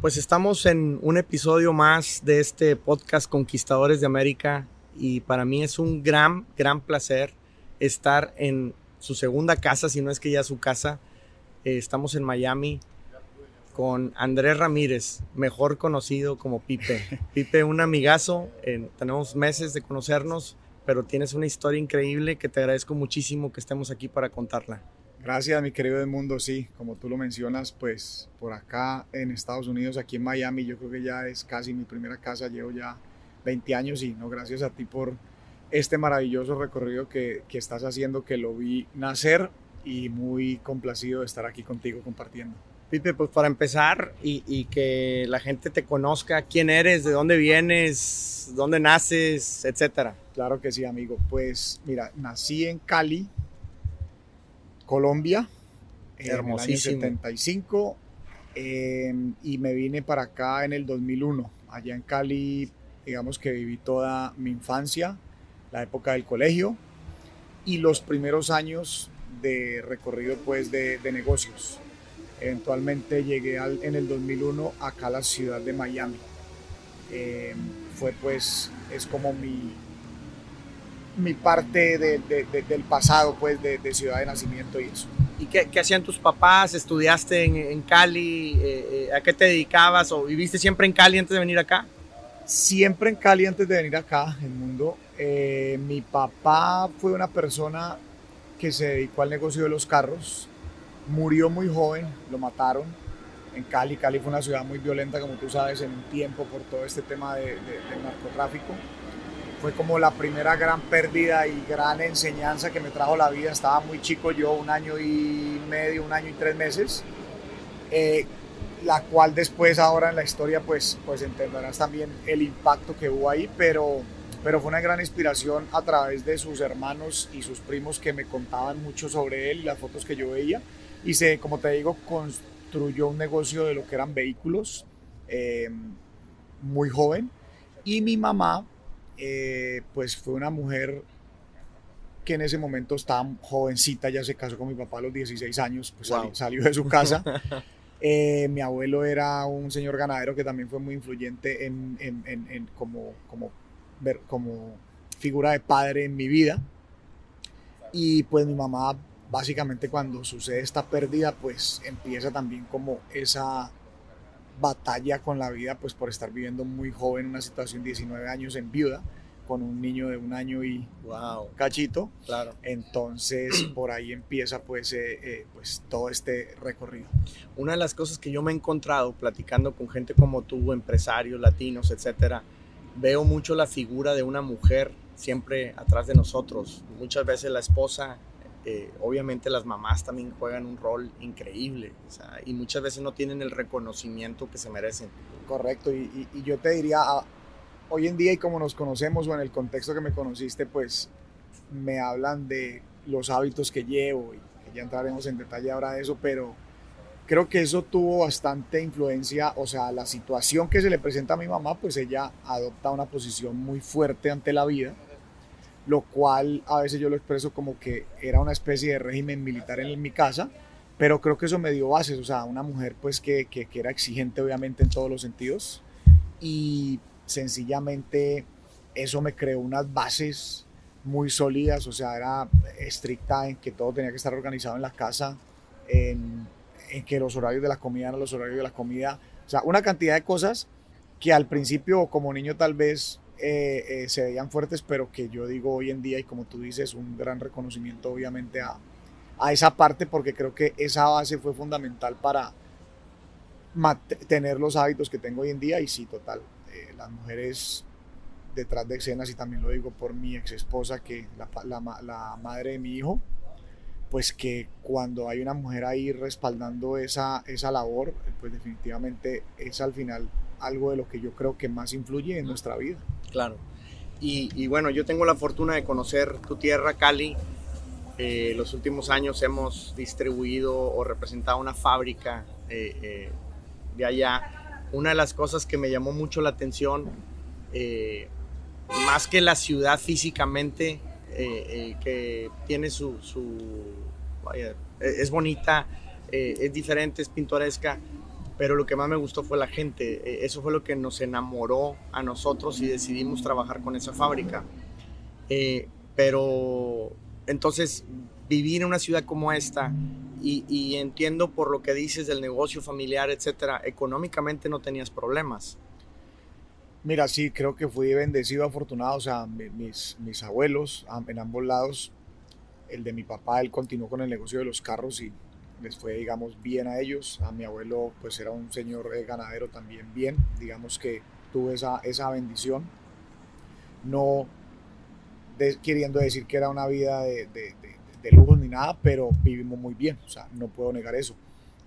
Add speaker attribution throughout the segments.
Speaker 1: Pues estamos en un episodio más de este podcast Conquistadores de América y para mí es un gran, gran placer estar en su segunda casa, si no es que ya su casa. Eh, estamos en Miami con Andrés Ramírez, mejor conocido como Pipe. Pipe, un amigazo, tenemos meses de conocernos, pero tienes una historia increíble que te agradezco muchísimo que estemos aquí para contarla.
Speaker 2: Gracias, mi querido mundo. Sí, como tú lo mencionas, pues por acá en Estados Unidos, aquí en Miami, yo creo que ya es casi mi primera casa. Llevo ya 20 años y no, gracias a ti por este maravilloso recorrido que, que estás haciendo, que lo vi nacer y muy complacido de estar aquí contigo compartiendo.
Speaker 1: Pipe, pues para empezar y, y, que la gente te conozca, quién eres, de dónde vienes, dónde naces, etcétera.
Speaker 2: Claro que sí, amigo. Pues mira, nací en Cali, Colombia, en el año 75, eh, y me vine para acá en el 2001. Allá en Cali, digamos que viví toda mi infancia, la época del colegio y los primeros años de recorrido pues de, negocios. Eventualmente llegué al, en el 2001 acá a la ciudad de Miami. Eh, fue pues, es como mi, mi parte del pasado, pues, de, ciudad de nacimiento y eso.
Speaker 1: ¿Y qué, hacían tus papás? ¿Estudiaste en, Cali? Eh, eh, ¿A qué te dedicabas? ¿O viviste siempre en Cali antes de venir acá?
Speaker 2: Siempre en Cali antes de venir acá, el mundo. Eh, mi papá fue una persona que se dedicó al negocio de los carros. Murió muy joven, lo mataron en Cali. Cali fue una ciudad muy violenta, como tú sabes, en un tiempo por todo este tema de, del narcotráfico fue como la primera gran pérdida y gran enseñanza que me trajo la vida. Estaba muy chico yo, un año y medio, un año y tres meses, eh, la cual después ahora en la historia pues, pues entenderás también el impacto que hubo ahí, pero, pero fue una gran inspiración a través de sus hermanos y sus primos que me contaban mucho sobre él y las fotos que yo veía. Y se, como te digo, construyó un negocio de lo que eran vehículos eh, muy joven. Y mi mamá eh, pues fue una mujer que en ese momento estaba jovencita, ya se casó con mi papá a los 16 años, pues salió, de su casa. Eh, mi abuelo era un señor ganadero que también fue muy influyente en, como, como, como figura de padre en mi vida. Y pues mi mamá, básicamente cuando sucede esta pérdida, pues empieza también como esa batalla con la vida, pues por estar viviendo muy joven, una situación 19 años en viuda, con un niño de un año y
Speaker 1: wow.
Speaker 2: cachito.
Speaker 1: Claro.
Speaker 2: Entonces, por ahí empieza pues, eh, eh, pues todo este recorrido.
Speaker 1: Una de las cosas que yo me he encontrado platicando con gente como tú, empresarios latinos, etcétera, veo mucho la figura de una mujer siempre atrás de nosotros. Muchas veces la esposa eh, obviamente las mamás también juegan un rol increíble y muchas veces no tienen el reconocimiento que se merecen.
Speaker 2: Correcto, y, yo te diría, ah, hoy en día y como nos conocemos o en el contexto que me conociste, pues me hablan de los hábitos que llevo y ya entraremos en detalle ahora de eso, pero creo que eso tuvo bastante influencia, o sea, la situación que se le presenta a mi mamá, pues ella adopta una posición muy fuerte ante la vida lo cual a veces yo lo expreso como que era una especie de régimen militar en mi casa, pero creo que eso me dio bases, o sea, una mujer pues que, que, era exigente obviamente en todos los sentidos y sencillamente eso me creó unas bases muy sólidas, o sea, era estricta en que todo tenía que estar organizado en la casa, en, en que los horarios de la comida eran los horarios de la comida, o sea, una cantidad de cosas que al principio como niño tal vez eh, eh, se veían fuertes, pero que yo digo hoy en día, y como tú dices, un gran reconocimiento obviamente a, a esa parte, porque creo que esa base fue fundamental para tener los hábitos que tengo hoy en día. Y sí, total, eh, las mujeres detrás de escenas, y también lo digo por mi ex esposa, que la, la, la madre de mi hijo, pues que cuando hay una mujer ahí respaldando esa, esa labor, pues definitivamente es al final algo de lo que yo creo que más influye en nuestra vida.
Speaker 1: Claro. Y, bueno, yo tengo la fortuna de conocer tu tierra, Cali. Eh, los últimos años hemos distribuido o representado una fábrica eh, eh, de allá. Una de las cosas que me llamó mucho la atención, más que la ciudad físicamente, que tiene su, su es bonita, es diferente, es pintoresca, pero lo que más me gustó fue la gente. E, eso fue lo que nos enamoró a nosotros y decidimos trabajar con esa fábrica. Eh, pero entonces vivir en una ciudad como esta y, entiendo por lo que dices del negocio familiar, etcétera, económicamente no tenías problemas.
Speaker 2: Mira, sí, creo que fui bendecido, afortunado. O sea, mis, mis abuelos en ambos lados, el de mi papá, él continuó con el negocio de los carros y les fue, digamos, bien a ellos. A mi abuelo, pues era un señor eh, ganadero también bien. Digamos que tuve esa, esa bendición. No queriendo decir que era una vida de, de, de, lujos ni nada, pero vivimos muy bien. O sea, no puedo negar eso.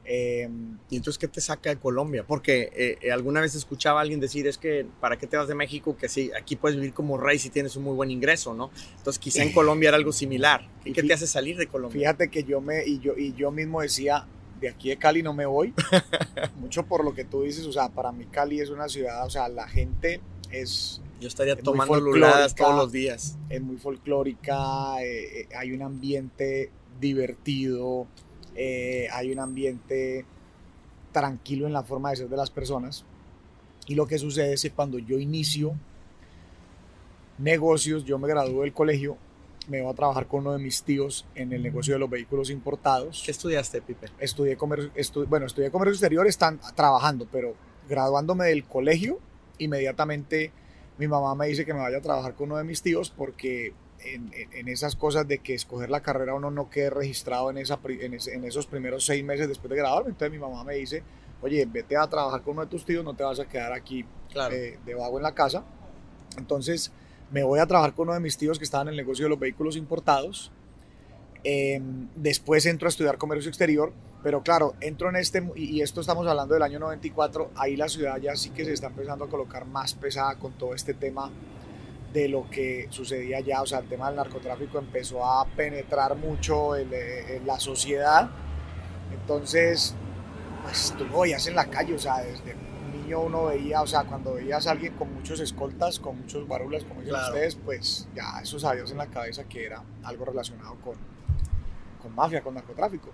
Speaker 1: Em, ¿Y entonces qué te saca de Colombia? Porque eh, eh, alguna vez escuchaba a alguien decir, es que ¿para qué te vas de México? Que sí, aquí puedes vivir como rey si tienes un muy buen ingreso, ¿no? Entonces quizá en Colombia era algo similar. ¿Y qué te hace salir de Colombia?
Speaker 2: Fíjate que yo, me, y yo, y yo mismo decía, de aquí de Cali no me voy, mucho por lo que tú dices, o sea, para mí Cali es una ciudad, o sea, la gente es...
Speaker 1: Yo estaría tomando luladas todos los días.
Speaker 2: Es muy folclórica, eh, hay un ambiente divertido, eh, hay un ambiente tranquilo en la forma de ser de las personas. Y lo que sucede es que cuando yo inicio negocios, yo me gradué del colegio, me voy a trabajar con uno de mis tíos en el negocio de los vehículos importados.
Speaker 1: ¿Qué estudiaste, Pipe?
Speaker 2: Estudié comercio, bueno, estudié comercio exterior, están trabajando, pero graduándome del colegio, inmediatamente mi mamá me dice que me vaya a trabajar con uno de mis tíos porque en, esas cosas de que escoger la carrera uno no quede registrado en, esa, en, esos primeros seis meses después de graduarme. Entonces mi mamá me dice, oye, vete a trabajar con uno de tus tíos, no te vas a quedar aquí eh, de vago en la casa. Entonces me voy a trabajar con uno de mis tíos que estaba en el negocio de los vehículos importados. Em, después entro a estudiar comercio exterior, pero claro, entro en este, y esto estamos hablando del año 94, ahí la ciudad ya sí que se está empezando a colocar más pesada con todo este tema de lo que sucedía ya, o sea, el tema del narcotráfico empezó a penetrar mucho en, la sociedad. Entonces, pues tú lo veías en la calle, o sea, desde niño uno veía, o sea, cuando veías a alguien con muchos escoltas, con muchos barulas, como dicen ustedes, pues ya eso sabías en la cabeza que era algo relacionado con, con mafia, con narcotráfico.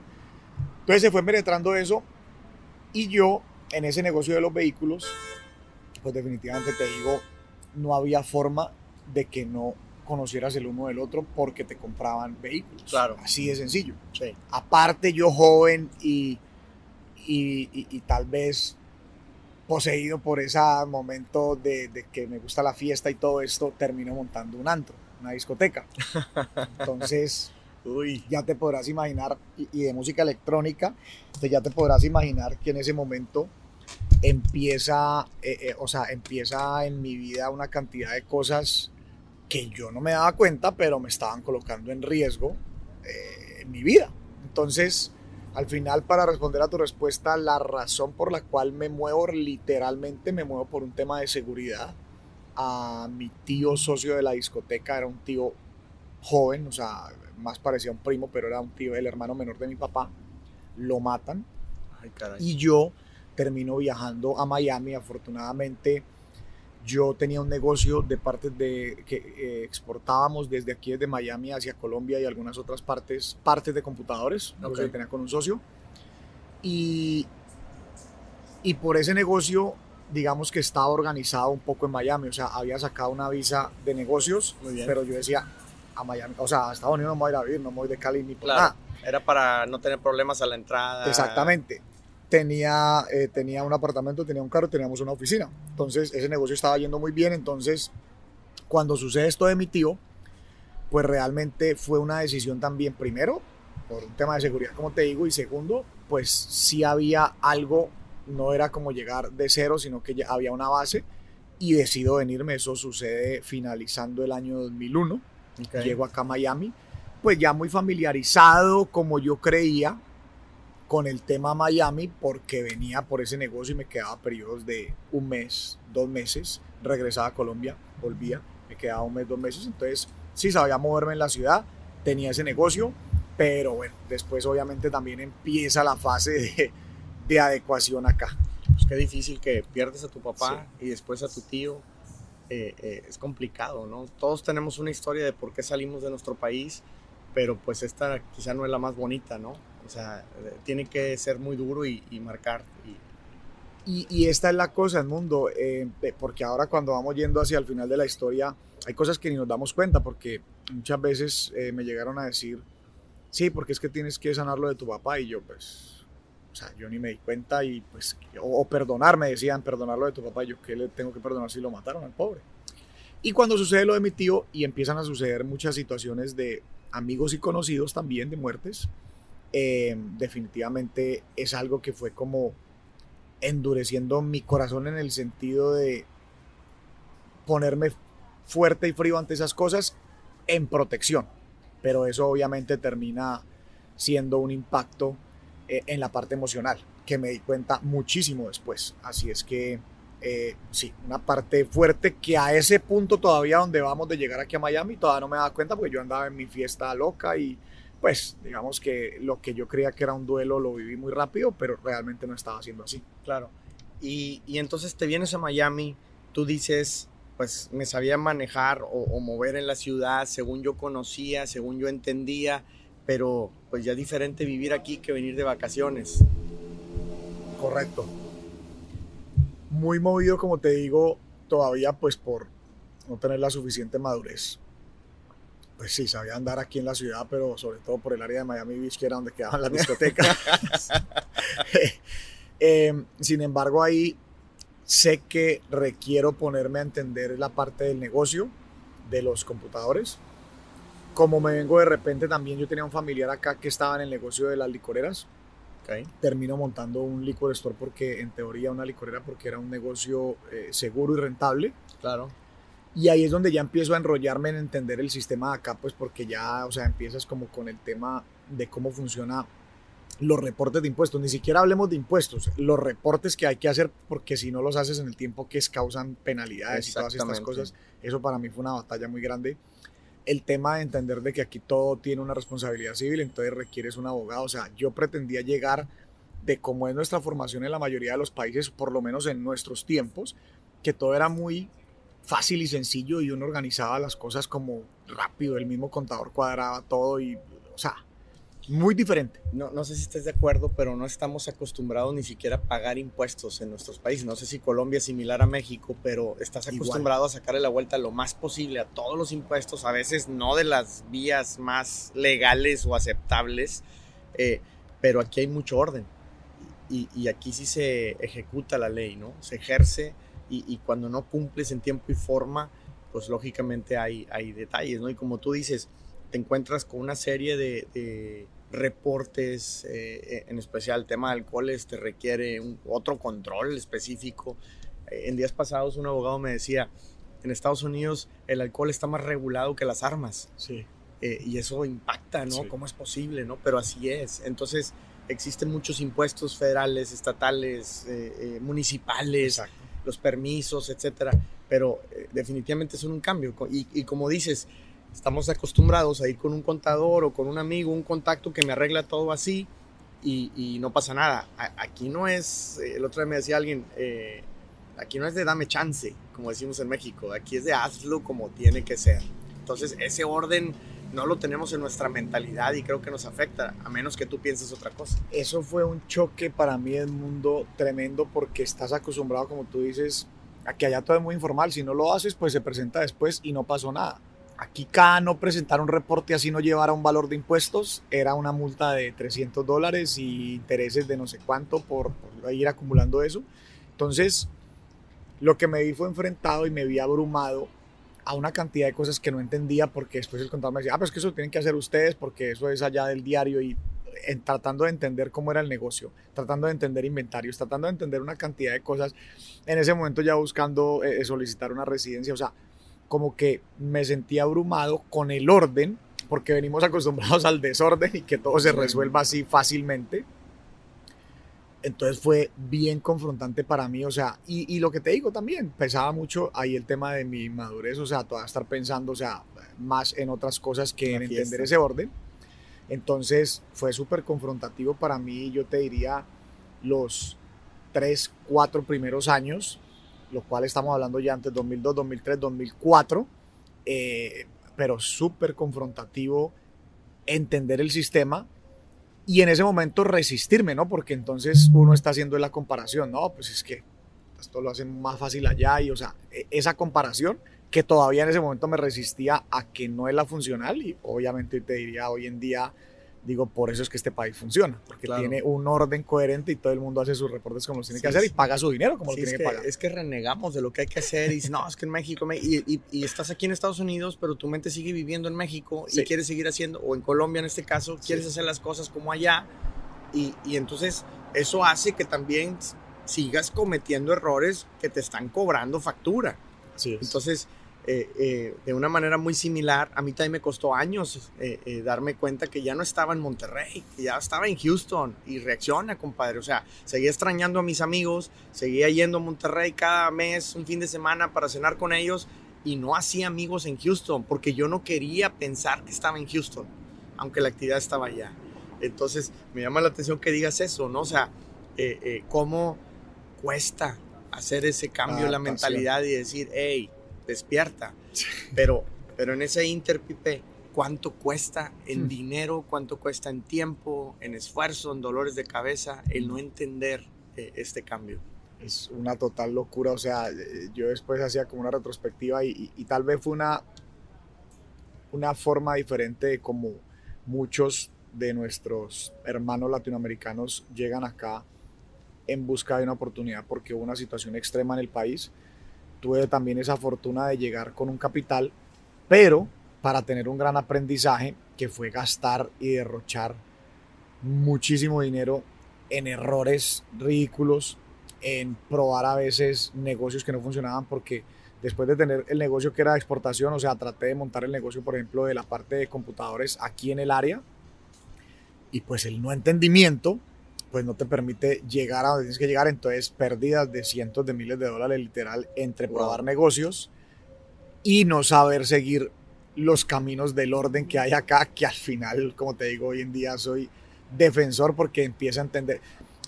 Speaker 2: Entonces se fue penetrando eso y yo en ese negocio de los vehículos, pues definitivamente te digo, no había forma de que no conocieras el uno del otro porque te compraban vehículos.
Speaker 1: Claro.
Speaker 2: Así de sencillo. Aparte yo joven y, y, tal vez poseído por ese momento de, que me gusta la fiesta y todo esto, termino montando un antro, una discoteca. Entonces, Uy. ya te podrás imaginar, y, de música electrónica, entonces ya te podrás imaginar que en ese momento empieza, eh, eh, o sea, empieza en mi vida una cantidad de cosas que yo no me daba cuenta, pero me estaban colocando en riesgo eh, mi vida. Entonces, al final, para responder a tu respuesta, la razón por la cual me muevo, literalmente me muevo por un tema de seguridad. A mi tío socio de la discoteca era un tío joven, o sea, más parecía un primo, pero era un tío, el hermano menor de mi papá. Lo matan. y yo termino viajando a Miami, afortunadamente yo tenía un negocio de partes de que eh, exportábamos desde aquí, desde Miami hacia Colombia y algunas otras partes, partes de computadores, okay. que tenía con un socio. Y, y por ese negocio, digamos que estaba organizado un poco en Miami, o sea, había sacado una visa de negocios, pero yo decía, a Miami, o sea, a Estados Unidos no me voy a ir a vivir, no me voy de Cali ni por nada.
Speaker 1: Era para no tener problemas a la entrada.
Speaker 2: Exactamente tenía, eh, tenía un apartamento, tenía un carro, teníamos una oficina. Entonces ese negocio estaba yendo muy bien. Entonces cuando sucede esto de mi tío, pues realmente fue una decisión también, primero, por un tema de seguridad, como te digo, y segundo, pues sí había algo, no era como llegar de cero, sino que ya había una base y decido venirme. Eso sucede finalizando el año 2001. Llego acá a Miami, pues ya muy familiarizado como yo creía, con el tema Miami porque venía por ese negocio y me quedaba periodos de un mes, dos meses, regresaba a Colombia, volvía, me quedaba un mes, dos meses, entonces sí sabía moverme en la ciudad, tenía ese negocio, pero bueno, después obviamente también empieza la fase de, de adecuación acá.
Speaker 1: Pues qué difícil que pierdes a tu papá y después a tu tío. Eh, eh, es complicado, ¿no? Todos tenemos una historia de por qué salimos de nuestro país, pero pues esta quizá no es la más bonita, ¿no? O sea, tiene que ser muy duro y, marcar.
Speaker 2: Y, esta es la cosa, el mundo, eh, porque ahora cuando vamos yendo hacia el final de la historia, hay cosas que ni nos damos cuenta, porque muchas veces eh, me llegaron a decir, sí, porque es que tienes que sanarlo de tu papá, y yo pues, o sea, yo ni me di cuenta, y pues, o, perdonar, me decían, perdonarlo de tu papá, y yo qué le tengo que perdonar si lo mataron al pobre. Y cuando sucede lo de mi tío y empiezan a suceder muchas situaciones de amigos y conocidos también de muertes, eh, definitivamente es algo que fue como endureciendo mi corazón en el sentido de ponerme fuerte y frío ante esas cosas en protección. Pero eso obviamente termina siendo un impacto eh, en la parte emocional, que me di cuenta muchísimo después. Así es que eh, sí, una parte fuerte que a ese punto todavía donde vamos de llegar aquí a Miami, todavía no me daba cuenta porque yo andaba en mi fiesta loca y pues digamos que lo que yo creía que era un duelo lo viví muy rápido, pero realmente no estaba siendo así.
Speaker 1: Claro. Y, entonces te vienes a Miami, tú dices, pues me sabía manejar o, mover en la ciudad según yo conocía, según yo entendía, pero pues ya diferente vivir aquí que venir de vacaciones.
Speaker 2: Correcto. Muy movido, como te digo, todavía pues por no tener la suficiente madurez pues sí, sabía andar aquí en la ciudad, pero sobre todo por el área de Miami Beach, que era donde quedaban las discotecas. Eh, sin embargo, ahí sé que requiero ponerme a entender la parte del negocio de los computadores. Como me vengo de repente también, yo tenía un familiar acá que estaba en el negocio de las licoreras. Termino montando un liquor store porque en teoría una licorera porque era un negocio eh, seguro y rentable.
Speaker 1: Claro
Speaker 2: y ahí es donde ya empiezo a enrollarme en entender el sistema de acá, pues porque ya, o sea, empiezas como con el tema de cómo funciona los reportes de impuestos. Ni siquiera hablemos de impuestos, los reportes que hay que hacer, porque si no los haces en el tiempo que es, causan penalidades y todas estas cosas. Eso para mí fue una batalla muy grande. El tema de entender de que aquí todo tiene una responsabilidad civil, entonces requieres un abogado. O sea, yo pretendía llegar de cómo es nuestra formación en la mayoría de los países, por lo menos en nuestros tiempos, que todo era muy fácil y sencillo y uno organizaba las cosas como rápido, el mismo contador cuadraba todo y, o sea, muy diferente.
Speaker 1: No, no sé si estés de acuerdo, pero no estamos acostumbrados ni siquiera a pagar impuestos en nuestros países. No sé si Colombia es similar a México, pero estás acostumbrado a sacarle la vuelta lo más posible a todos los impuestos, a veces no de las vías más legales o aceptables, eh, pero aquí hay mucho orden y, y aquí sí se ejecuta la ley, ¿no? Se ejerce y, cuando no cumples en tiempo y forma, pues lógicamente hay, hay detalles, ¿no? Y como tú dices, te encuentras con una serie de, reportes, eh, en especial el tema de alcoholes, te requiere un, otro control específico. en días pasados un abogado me decía, en Estados Unidos el alcohol está más regulado que las armas.
Speaker 2: Sí.
Speaker 1: Eh, y eso impacta, ¿no? ¿Cómo es posible, no? Pero así es. Entonces, existen muchos impuestos federales, estatales, eh, municipales. Exacto los permisos, etcétera, pero eh, definitivamente son un cambio. Y, como dices, estamos acostumbrados a ir con un contador o con un amigo, un contacto que me arregla todo así y, no pasa nada. aquí no es, eh, el otro día me decía alguien, eh, aquí no es de dame chance, como decimos en México, aquí es de hazlo como tiene que ser. Entonces, ese orden no lo tenemos en nuestra mentalidad y creo que nos afecta, a menos que tú pienses otra cosa.
Speaker 2: Eso fue un choque para mí del mundo tremendo porque estás acostumbrado, como tú dices, a que allá todo es muy informal. Si no lo haces, pues se presenta después y no pasó nada. Aquí cada no presentar un reporte así no llevara un valor de impuestos era una multa de 300 dólares y intereses de no sé cuánto por, por ir acumulando eso. Entonces, lo que me vi fue enfrentado y me vi abrumado a una cantidad de cosas que no entendía porque después el contador me decía, ah, pues que eso tienen que hacer ustedes porque eso es allá del diario y en, tratando de entender cómo era el negocio, tratando de entender inventarios, tratando de entender una cantidad de cosas, en ese momento ya buscando eh, solicitar una residencia, o sea, como que me sentía abrumado con el orden, porque venimos acostumbrados al desorden y que todo se resuelva así fácilmente entonces fue bien confrontante para mí, o sea, y, lo que te digo también, pesaba mucho ahí el tema de mi madurez, o sea, toda estar pensando, o sea, más en otras cosas que en entender ese orden. Entonces fue súper confrontativo para mí, yo te diría, los tres, cuatro primeros años, lo cual estamos hablando ya antes 2002, 2003, 2004, pero súper confrontativo entender el sistema y en ese momento resistirme, ¿no? Porque entonces uno está haciendo la comparación, ¿no? Pues es que esto lo hacen más fácil allá y, o sea, e, esa comparación que todavía en ese momento me resistía a que no es la funcional y obviamente te diría hoy en día digo, por eso es que este país funciona, porque tiene un orden coherente y todo el mundo hace sus reportes como los tiene que hacer y paga su dinero como lo tiene
Speaker 1: que,
Speaker 2: pagar.
Speaker 1: Es que renegamos de lo que hay que hacer y dices, no, es que en México, y, y, estás aquí en Estados Unidos, pero tu mente sigue viviendo en México y quieres seguir haciendo, o en Colombia en este caso, quieres hacer las cosas como allá. Y, y entonces eso hace que también sigas cometiendo errores que te están cobrando factura. Entonces, eh, eh, de una manera muy similar, a mí también me costó años eh, darme cuenta que ya no estaba en Monterrey, que ya estaba en Houston y reacciona, compadre. O sea, seguía extrañando a mis amigos, seguía yendo a Monterrey cada mes, un fin de semana para cenar con ellos y no hacía amigos en Houston porque yo no quería pensar que estaba en Houston, aunque la actividad estaba allá. Entonces, me llama la atención que digas eso, ¿no? O sea, cómo cuesta hacer ese cambio en la mentalidad y decir, hey, despierta. Pero, pero en ese interpipe, ¿cuánto cuesta en hmm. dinero? ¿Cuánto cuesta en tiempo, en esfuerzo, en dolores de cabeza el no entender eh, este cambio?
Speaker 2: Es una total locura, o sea, eh, yo después hacía como una retrospectiva y, tal vez fue una, una forma diferente de como muchos de nuestros hermanos latinoamericanos llegan acá en busca de una oportunidad porque hubo una situación extrema en el país tuve también esa fortuna de llegar con un capital, pero para tener un gran aprendizaje que fue gastar y derrochar muchísimo dinero en errores ridículos, en probar a veces negocios que no funcionaban porque después de tener el negocio que era exportación, o sea, traté de montar el negocio, por ejemplo, de la parte de computadores aquí en el área y pues el no entendimiento pues no te permite llegar a donde tienes que llegar, entonces pérdidas de cientos de miles de dólares literal entre probar negocios y no saber seguir los caminos del orden que hay acá, que al final, como te digo, hoy en día soy defensor porque empieza a entender,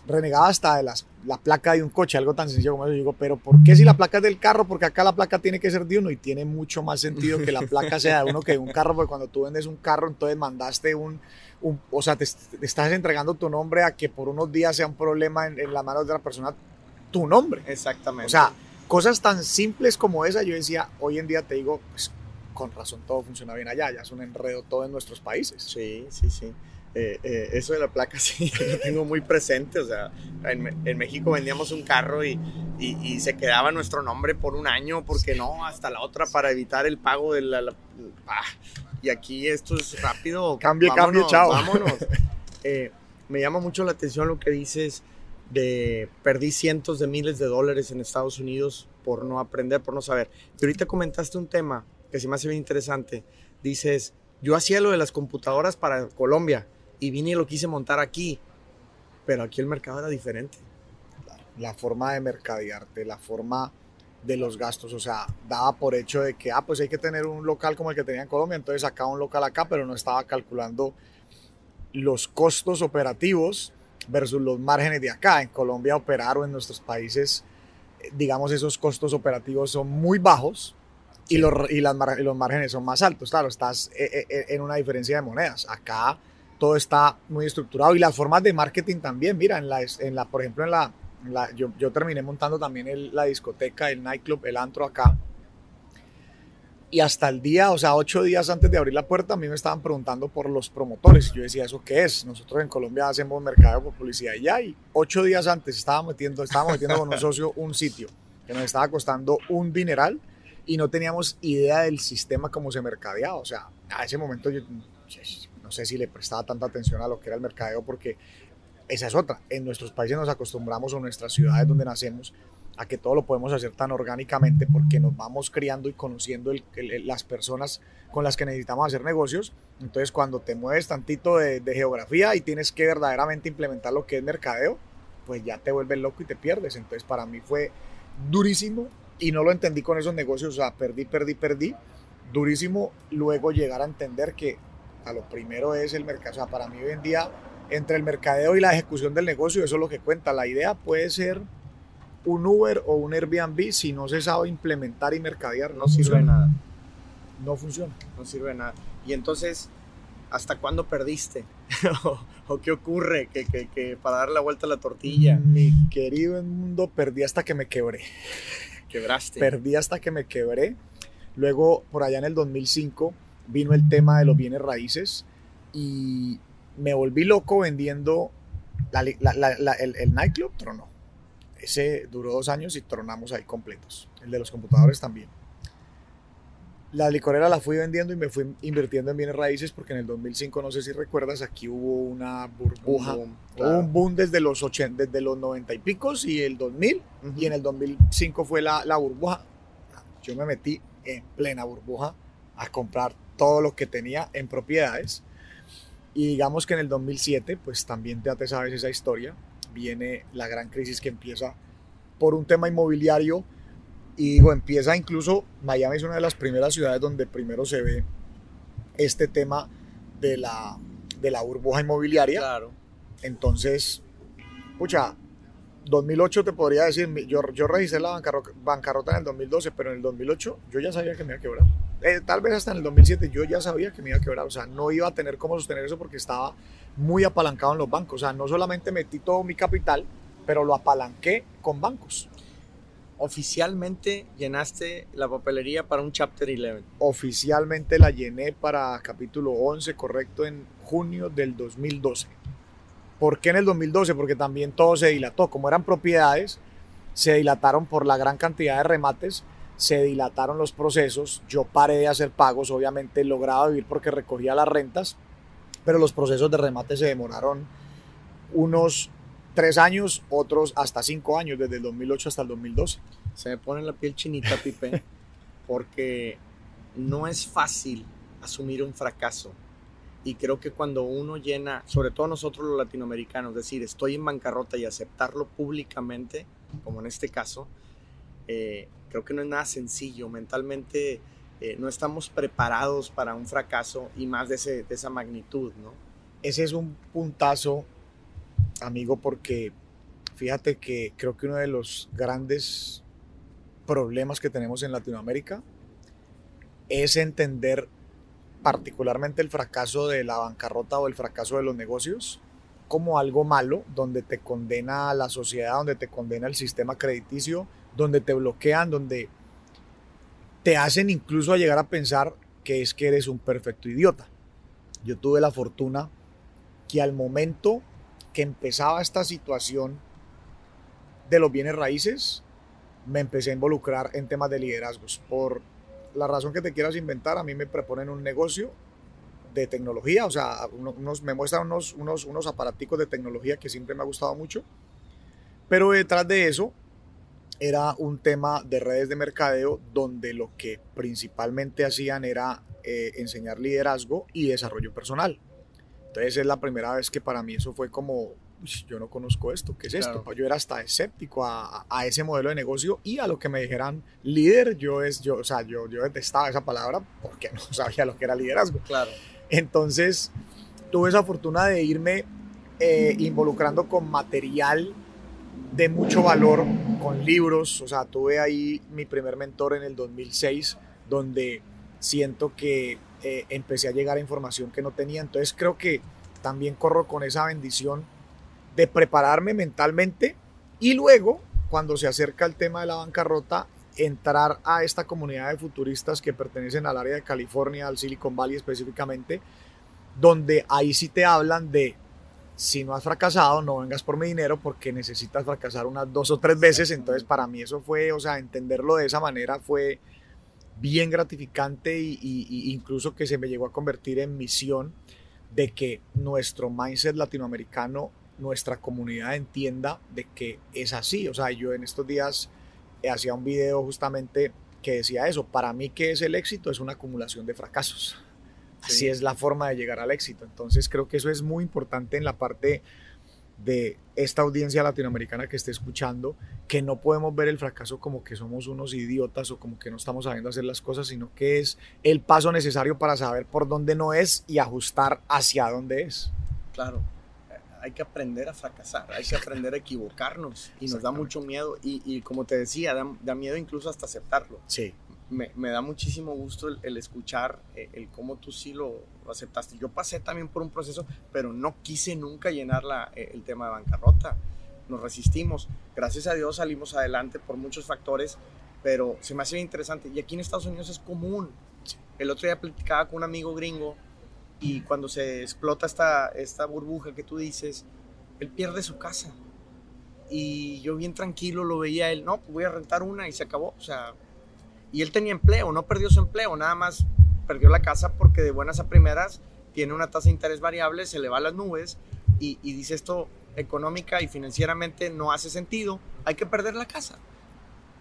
Speaker 2: renegaba hasta de las, la placa de un coche, algo tan sencillo como eso, digo, pero ¿por qué si la placa es del carro? Porque acá la placa tiene que ser de uno y tiene mucho más sentido que la placa sea de uno que de un carro, porque cuando tú vendes un carro, entonces mandaste un, o sea, te, estás entregando tu nombre a que por unos días sea un problema en, la mano de otra persona, tu nombre.
Speaker 1: Exactamente.
Speaker 2: O sea, cosas tan simples como esa, yo decía, hoy en día te digo, pues con razón todo funciona bien allá, ya es un enredo todo en nuestros países.
Speaker 1: Sí, sí, sí. Eh, eh, eso de la placa sí lo tengo muy presente. O sea, en, México vendíamos un carro y, y, se quedaba nuestro nombre por un año, porque no, hasta la otra para evitar el pago de la. ah, y aquí esto es rápido.
Speaker 2: Cambio, cambio, chao.
Speaker 1: Vámonos. Eh, me llama mucho la atención lo que dices de perdí cientos de miles de dólares en Estados Unidos por no aprender, por no saber. Y ahorita comentaste un tema que se me hace bien interesante. Dices, yo hacía lo de las computadoras para Colombia y vine y lo quise montar aquí, pero aquí el mercado era diferente.
Speaker 2: La forma de mercadearte, la forma de los gastos, o sea, daba por hecho de que, ah, pues hay que tener un local como el que tenía en Colombia, entonces sacaba un local acá, pero no estaba calculando los costos operativos versus los márgenes de acá. En Colombia operar o en nuestros países, eh, digamos, esos costos operativos son muy bajos y, los, y, las, los márgenes son más altos. Claro, estás eh, eh, en una diferencia de monedas. Acá todo está muy estructurado y las formas de marketing también. Mira, en la, en la por ejemplo, en la, yo, yo, terminé montando también la discoteca, el nightclub, el antro acá. Y hasta el día, o sea, ocho días antes de abrir la puerta, a mí me estaban preguntando por los promotores. Yo decía, ¿eso qué es? Nosotros en Colombia hacemos mercado por publicidad y ya. Y ocho días antes estábamos metiendo, estábamos metiendo con un socio un sitio que nos estaba costando un dineral y no teníamos idea del sistema como se mercadeaba. O sea, a ese momento yo no sé si le prestaba tanta atención a lo que era el mercadeo porque esa es otra. En nuestros países nos acostumbramos o en nuestras ciudades donde nacemos a que todo lo podemos hacer tan orgánicamente porque nos vamos criando y conociendo las personas con las que necesitamos hacer negocios. Entonces cuando te mueves tantito de, geografía y tienes que verdaderamente implementar lo que es mercadeo, pues ya te vuelves loco y te pierdes. Entonces para mí fue durísimo y no lo entendí con esos negocios, o sea, perdí, perdí, perdí. Durísimo luego llegar a entender que a lo primero es el mercado. O sea, para mí hoy en día, entre el mercadeo y la ejecución del negocio, eso es lo que cuenta. La idea puede ser un Uber o un Airbnb si no se sabe implementar y mercadear.
Speaker 1: No, sirve de nada.
Speaker 2: No funciona.
Speaker 1: No sirve de nada. Y entonces, ¿hasta cuándo perdiste? ¿O, qué ocurre que, que, para dar la vuelta a la tortilla?
Speaker 2: Mi querido mundo, perdí hasta que me quebré.
Speaker 1: Quebraste.
Speaker 2: Perdí hasta que me quebré. Luego, por allá en el 2005, vino el tema de los bienes raíces y me volví loco vendiendo el, el, nightclub tronó. Ese duró dos años y tronamos ahí completos. El de los computadores también. La licorera la fui vendiendo y me fui invirtiendo en bienes raíces porque en el 2005, no sé si recuerdas, aquí hubo una burbuja. Un boom, un boom desde los 80, desde los 90 y picos y el 2000. Y en el 2005 fue la, la burbuja. Yo me metí en plena burbuja a comprar todo lo que tenía en propiedades. Y digamos que en el 2007, pues también ya te sabes esa historia, viene la gran crisis que empieza por un tema inmobiliario y digo, empieza incluso, Miami es una de las primeras ciudades donde primero se ve este tema de la, de la burbuja inmobiliaria.
Speaker 1: Claro.
Speaker 2: Entonces, pucha, 2008 te podría decir, yo, yo registré la bancarrota, en el 2012, pero en el 2008 yo ya sabía que me iba a quebrar. Eh, tal vez hasta en el 2007 yo ya sabía que me iba a quebrar, o sea, no iba a tener cómo sostener eso porque estaba muy apalancado en los bancos, o sea, no solamente metí todo mi capital, pero lo apalanqué con bancos
Speaker 1: oficialmente llenaste la papelería para un Chapter 11?
Speaker 2: Oficialmente la llené para capítulo 11, correcto, en junio del 2012. ¿Por qué en el 2012? Porque también todo se dilató. Como eran propiedades, se dilataron por la gran cantidad de remates, se dilataron los procesos. Yo paré de hacer pagos, obviamente lograba vivir porque recogía las rentas, pero los procesos de remate se demoraron unos tres años, otros hasta cinco años, desde el 2008 hasta el 2012.
Speaker 1: Se me pone la piel chinita, Pipe, porque no es fácil asumir un fracaso. Y creo que cuando uno llena, sobre todo nosotros los latinoamericanos, decir estoy en bancarrota y aceptarlo públicamente, como en este caso, eh, creo que no es nada sencillo. Mentalmente eh, no estamos preparados para un fracaso y más de, ese, de esa magnitud, ¿no?
Speaker 2: Ese es un puntazo amigo, porque fíjate que creo que uno de los grandes problemas que tenemos en Latinoamérica es entender particularmente el fracaso de la bancarrota o el fracaso de los negocios como algo malo, donde te condena la sociedad, donde te condena el sistema crediticio, donde te bloquean, donde te hacen incluso a llegar a pensar que es que eres un perfecto idiota. Yo tuve la fortuna que al momento que empezaba esta situación de los bienes raíces, me empecé a involucrar en temas de liderazgos. Por la razón que te quieras inventar, a mí me proponen un negocio de tecnología, o sea, me muestran unos, unos, unos aparaticos de tecnología que siempre me ha gustado mucho, pero detrás de eso era un tema de redes de mercadeo donde lo que principalmente hacían era eh, enseñar liderazgo y desarrollo personal. Entonces es la primera vez que para mí eso fue como, yo no conozco esto, ¿qué es esto? Yo era hasta escéptico a, a, ese modelo de negocio y a lo que me dijeran líder, yo es, yo, o sea, yo, yo detestaba esa palabra porque no sabía lo que era liderazgo.
Speaker 1: Claro.
Speaker 2: Entonces tuve esa fortuna de irme eh, involucrando con material de mucho valor, con libros, o sea, tuve ahí mi primer mentor en el 2006, donde siento que eh, empecé a llegar a información que no tenía. Entonces creo que también corro con esa bendición de prepararme mentalmente y luego, cuando se acerca el tema de la bancarrota, entrar a esta comunidad de futuristas que pertenecen al área de California, al Silicon Valley específicamente, donde ahí sí te hablan de si no has fracasado, no vengas por mi dinero porque necesitas fracasar unas dos o tres veces. Entonces, para mí eso fue, o sea, entenderlo de esa manera fue bien gratificante y, incluso que se me llegó a convertir en misión de que nuestro mindset latinoamericano, nuestra comunidad entienda de que es así. O sea, yo en estos días hacía un video justamente que decía eso. Para mí, que es el éxito? Es una acumulación de fracasos. Así es la forma de llegar al éxito. Entonces creo que eso es muy importante en la parte de esta audiencia latinoamericana que esté escuchando, que no podemos ver el fracaso como que somos unos idiotas o como que no estamos sabiendo hacer las cosas, sino que es el paso necesario para saber por dónde no es y ajustar hacia dónde es.
Speaker 1: Claro, hay que aprender a fracasar, hay que aprender a equivocarnos y nos da mucho miedo y, como te decía, da, da, miedo incluso hasta aceptarlo.
Speaker 2: Sí.
Speaker 1: Me, da muchísimo gusto el, escuchar eh, el, cómo tú sí lo, lo, aceptaste. Yo pasé también por un proceso, pero no quise nunca llenar la, eh, el tema de bancarrota. Nos resistimos. Gracias a Dios salimos adelante por muchos factores, pero se me hace interesante. Y aquí en Estados Unidos es común. El otro día platicaba con un amigo gringo y cuando se explota esta, esta burbuja que tú dices, él pierde su casa. Y yo bien tranquilo lo veía él, no, pues voy a rentar una y se acabó. O sea, y él tenía empleo, no perdió su empleo, nada más perdió la casa porque de buenas a primeras tiene una tasa de interés variable, se le va a las nubes y, y dice esto económica y financieramente no hace sentido, hay que perder la casa.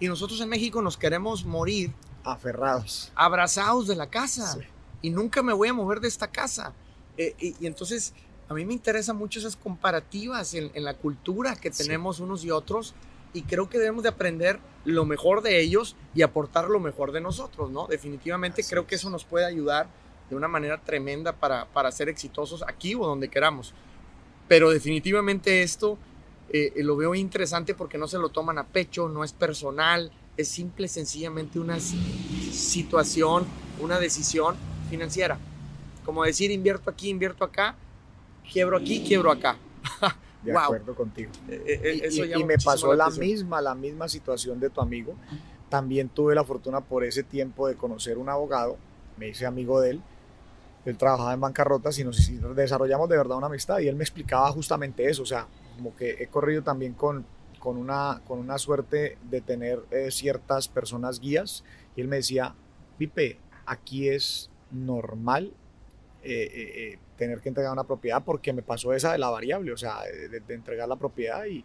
Speaker 1: Y nosotros en México nos queremos morir
Speaker 2: aferrados,
Speaker 1: abrazados de la casa. Sí. Y nunca me voy a mover de esta casa. Eh, y, y, entonces a mí me interesan mucho esas comparativas en, en la cultura que tenemos sí. unos y otros y creo que debemos de aprender lo mejor de ellos y aportar lo mejor de nosotros, ¿no? Definitivamente Así creo es. que eso nos puede ayudar de una manera tremenda para, para ser exitosos aquí o donde queramos. Pero definitivamente esto eh, lo veo interesante porque no se lo toman a pecho, no es personal, es simple, sencillamente una situación, una decisión financiera. Como decir, invierto aquí, invierto acá, quiebro aquí, quiebro acá.
Speaker 2: De wow. acuerdo contigo. Eh, eh, y, y, me pasó la, la misma, la misma situación de tu amigo. También tuve la fortuna por ese tiempo de conocer un abogado, me hice amigo de él. Él trabajaba en bancarrotas y nos desarrollamos de verdad una amistad. Y él me explicaba justamente eso. O sea, como que he corrido también con, con, una, con una suerte de tener eh, ciertas personas guías. Y él me decía, Pipe, aquí es normal eh, eh, tener que entregar una propiedad porque me pasó esa de la variable, o sea, de, de, entregar la propiedad y,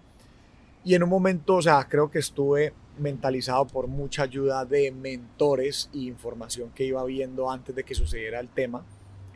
Speaker 2: y en un momento, o sea, creo que estuve mentalizado por mucha ayuda de mentores y información que iba viendo antes de que sucediera el tema,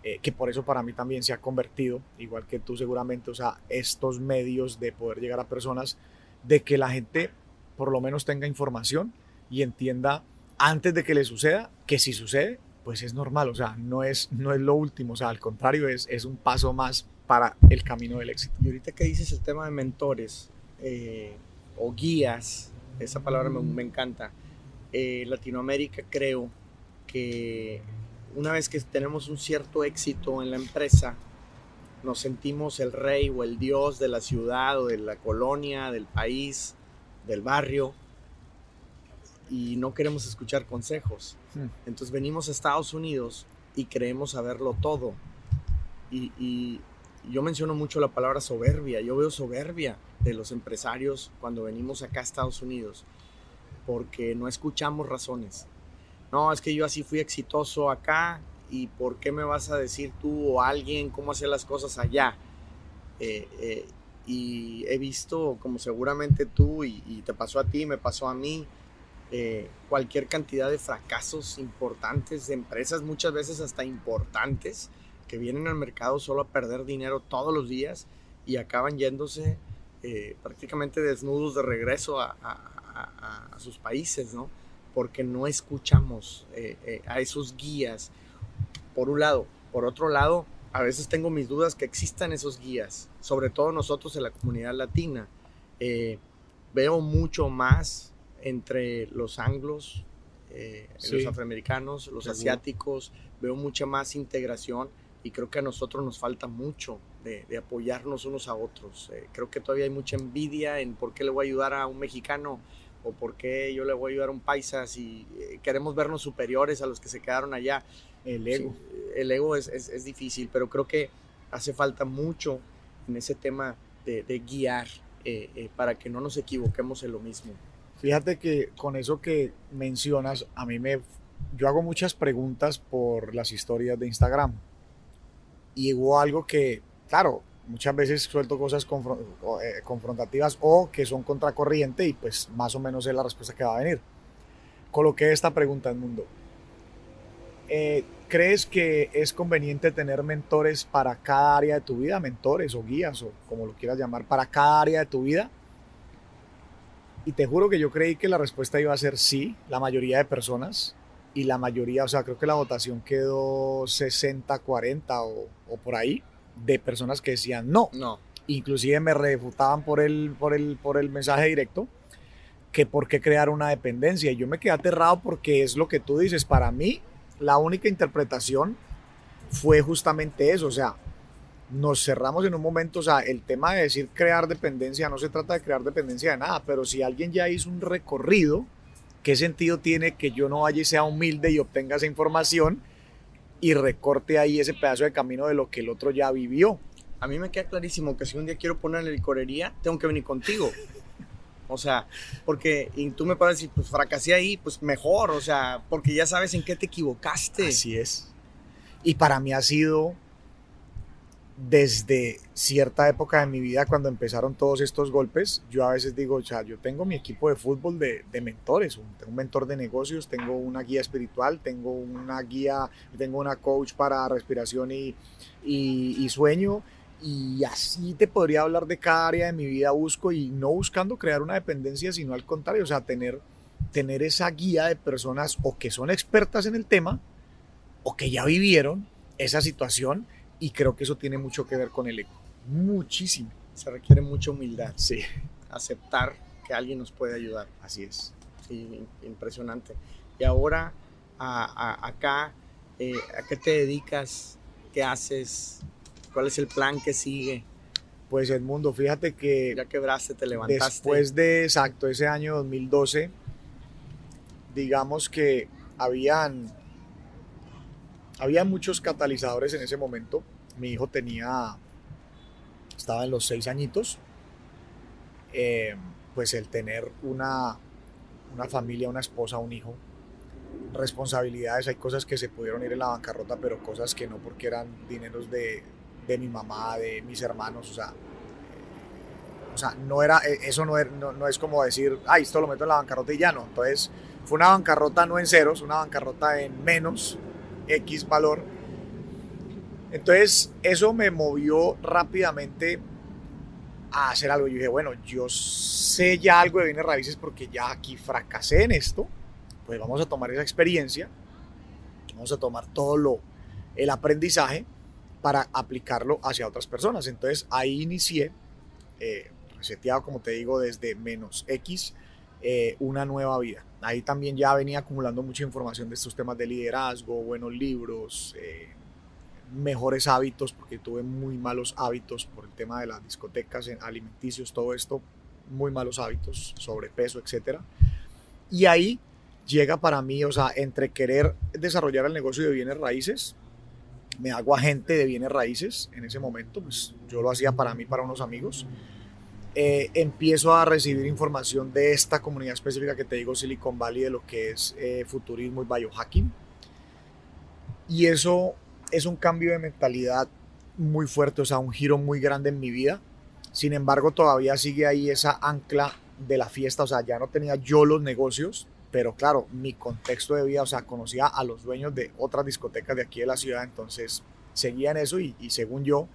Speaker 2: eh, que por eso para mí también se ha convertido, igual que tú seguramente, o sea, estos medios de poder llegar a personas, de que la gente por lo menos tenga información y entienda antes de que le suceda que si sucede, pues es normal, o sea, no es, no es lo último, o sea, al contrario, es, es un paso más para el camino del éxito.
Speaker 1: Y ahorita que dices el tema de mentores eh, o guías, esa palabra me, me encanta, eh, Latinoamérica creo que una vez que tenemos un cierto éxito en la empresa, nos sentimos el rey o el dios de la ciudad o de la colonia, del país, del barrio, y no queremos escuchar consejos. Hmm. Entonces venimos a Estados Unidos y creemos saberlo todo. Y, y, yo menciono mucho la palabra soberbia. Yo veo soberbia de los empresarios cuando venimos acá a Estados Unidos porque no escuchamos razones. No, es que yo así fui exitoso acá y ¿por qué me vas a decir tú o alguien cómo hacer las cosas allá? Eh, eh, y he visto, como seguramente tú y, y te pasó a ti, me pasó a mí, cualquier cantidad de fracasos importantes de empresas, muchas veces hasta importantes, que vienen al mercado solo a perder dinero todos los días y acaban yéndose eh, prácticamente desnudos de regreso a, sus países, ¿no? Porque no escuchamos eh, eh, a esos guías, por un lado. Por otro lado, a veces tengo mis dudas que existan esos guías, sobre todo nosotros en la comunidad latina. Veo mucho más entre los anglos, eh, sí. los afroamericanos, los Seguro. asiáticos, veo mucha más integración y creo que a nosotros nos falta mucho de, de apoyarnos unos a otros. Eh, creo que todavía hay mucha envidia en por qué le voy a ayudar a un mexicano o por qué yo le voy a ayudar a un paisa si eh, queremos vernos superiores a los que se quedaron allá.
Speaker 2: El ego.
Speaker 1: Sí, el ego es, es, es, difícil, pero creo que hace falta mucho en ese tema de, de guiar para que no nos equivoquemos en lo mismo.
Speaker 2: Fíjate que con eso que mencionas, a mí me. Yo hago muchas preguntas por las historias de Instagram. Y hubo algo que, claro, muchas veces suelto cosas eh, confrontativas o que son contracorriente y pues más o menos es la respuesta que va a venir. Coloqué esta pregunta en mundo. Eh, ¿Crees que es conveniente tener mentores para cada área de tu vida? Mentores o guías o como lo quieras llamar, para cada área de tu vida y te juro que yo creí que la respuesta iba a ser sí, la mayoría de personas. Y la mayoría, o sea, creo que la votación quedó 60-40 o, o, por ahí, de personas que decían no.
Speaker 1: No.
Speaker 2: Inclusive me refutaban por el, por el, por el mensaje directo que por qué crear una dependencia. Y yo me quedé aterrado porque es lo que tú dices. Para mí, la única interpretación fue justamente eso. O sea, nos cerramos en un momento. O sea, el tema de decir crear dependencia no se trata de crear dependencia de nada, pero si alguien ya hizo un recorrido, ¿qué sentido tiene que yo no vaya y sea humilde y obtenga esa información y recorte ahí ese pedazo de camino de lo que el otro ya vivió?
Speaker 1: A mí me queda clarísimo que si un día quiero ponerle licorería, tengo que venir contigo. O sea, porque y tú me puedes decir, pues fracasé ahí, pues mejor, o sea, porque ya sabes en qué te equivocaste.
Speaker 2: Así es. Y para mí ha sido desde cierta época de mi vida, cuando empezaron todos estos golpes, yo a veces digo, o sea, yo tengo mi equipo de fútbol de, mentores, un, mentor de negocios, tengo una guía espiritual, tengo una guía, tengo una coach para respiración y, y sueño, y así te podría hablar de cada área de mi vida busco y no buscando crear una dependencia, sino al contrario, o sea, tener, tener esa guía de personas o que son expertas en el tema o que ya vivieron esa situación y creo que eso tiene mucho que ver con el ego, muchísimo.
Speaker 1: Se requiere mucha humildad.
Speaker 2: Sí.
Speaker 1: Aceptar que alguien nos puede ayudar.
Speaker 2: Así es.
Speaker 1: Sí, impresionante. Y ahora, acá, eh, ¿a qué te dedicas? ¿Qué haces? ¿Cuál es el plan que sigue?
Speaker 2: Pues Edmundo, fíjate que...
Speaker 1: Ya quebraste, te levantaste.
Speaker 2: Después de, exacto, ese año 2012, digamos que habían, había muchos catalizadores en ese momento. Mi hijo tenía, estaba en los seis añitos. Eh, pues el tener una, una familia, una esposa, un hijo, responsabilidades, hay cosas que se pudieron ir en la bancarrota, pero cosas que no porque eran dineros de, de mi mamá, de mis hermanos, o sea, o sea, no era, e, eso no, no, es como decir, ay, esto lo meto en la bancarrota y ya no. Entonces, fue una bancarrota no en ceros, una bancarrota en menos X valor. Entonces, eso me movió rápidamente a hacer algo. Yo dije, bueno, yo sé ya algo de bienes raíces porque ya aquí fracasé en esto. Pues vamos a tomar esa experiencia, vamos a tomar todo lo, el aprendizaje para aplicarlo hacia otras personas. Entonces ahí inicié, eh, reseteado como te digo, desde menos X, eh, una nueva vida. Ahí también ya venía acumulando mucha información de estos temas de liderazgo, buenos libros, eh, mejores hábitos, porque tuve muy malos hábitos por el tema de las discotecas, alimenticios, todo esto, muy malos hábitos, sobrepeso, etc. Y ahí llega para mí, o sea, entre querer desarrollar el negocio de bienes raíces, me hago agente de bienes raíces en ese momento, pues yo lo hacía para mí, para unos amigos. Eh, empiezo a recibir información de esta comunidad específica que te digo, Silicon Valley, de lo que es eh, futurismo y biohacking. Y eso es un cambio de mentalidad muy fuerte, o sea, un giro muy grande en mi vida. Sin embargo, todavía sigue ahí esa ancla de la fiesta, o sea, ya no tenía yo los negocios, pero claro, mi contexto de vida, o sea, conocía a los dueños de otras discotecas de aquí de la ciudad, entonces seguía en eso y, según yo